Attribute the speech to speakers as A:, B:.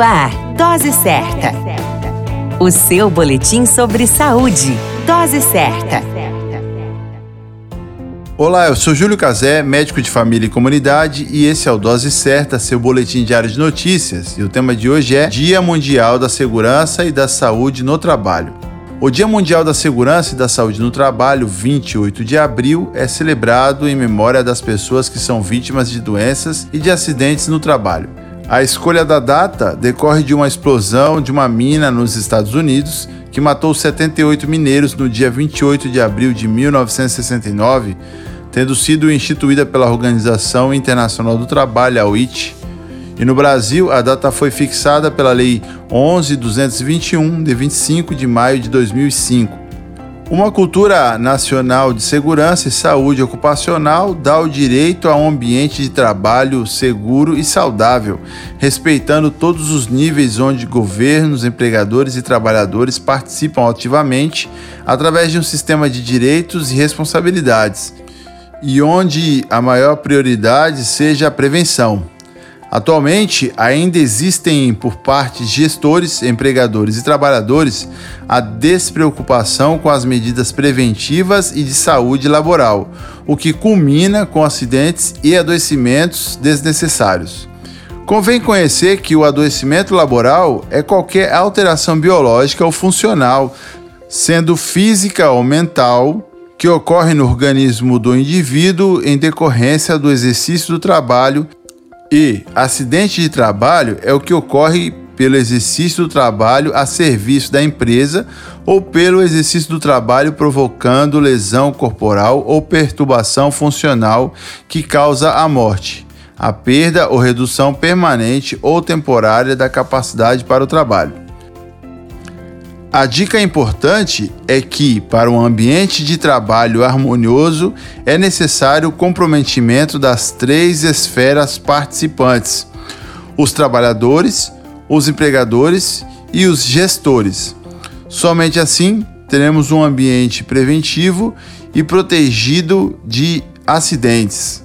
A: Ar, Dose Certa. O seu boletim sobre saúde. Dose Certa.
B: Olá, eu sou Júlio Cazé, médico de família e comunidade, e esse é o Dose Certa, seu boletim diário de notícias. E o tema de hoje é Dia Mundial da Segurança e da Saúde no Trabalho. O Dia Mundial da Segurança e da Saúde no Trabalho, 28 de abril, é celebrado em memória das pessoas que são vítimas de doenças e de acidentes no trabalho. A escolha da data decorre de uma explosão de uma mina nos Estados Unidos que matou 78 mineiros no dia 28 de abril de 1969, tendo sido instituída pela Organização Internacional do Trabalho, a OIT. E no Brasil, a data foi fixada pela Lei 11.221, de 25 de maio de 2005. Uma cultura nacional de segurança e saúde ocupacional dá o direito a um ambiente de trabalho seguro e saudável, respeitando todos os níveis onde governos, empregadores e trabalhadores participam ativamente através de um sistema de direitos e responsabilidades, e onde a maior prioridade seja a prevenção. Atualmente, ainda existem por parte de gestores, empregadores e trabalhadores a despreocupação com as medidas preventivas e de saúde laboral, o que culmina com acidentes e adoecimentos desnecessários. Convém conhecer que o adoecimento laboral é qualquer alteração biológica ou funcional, sendo física ou mental, que ocorre no organismo do indivíduo em decorrência do exercício do trabalho e acidente de trabalho é o que ocorre pelo exercício do trabalho a serviço da empresa ou pelo exercício do trabalho provocando lesão corporal ou perturbação funcional que causa a morte, a perda ou redução permanente ou temporária da capacidade para o trabalho. A dica importante é que, para um ambiente de trabalho harmonioso, é necessário o comprometimento das três esferas participantes: os trabalhadores, os empregadores e os gestores. Somente assim teremos um ambiente preventivo e protegido de acidentes.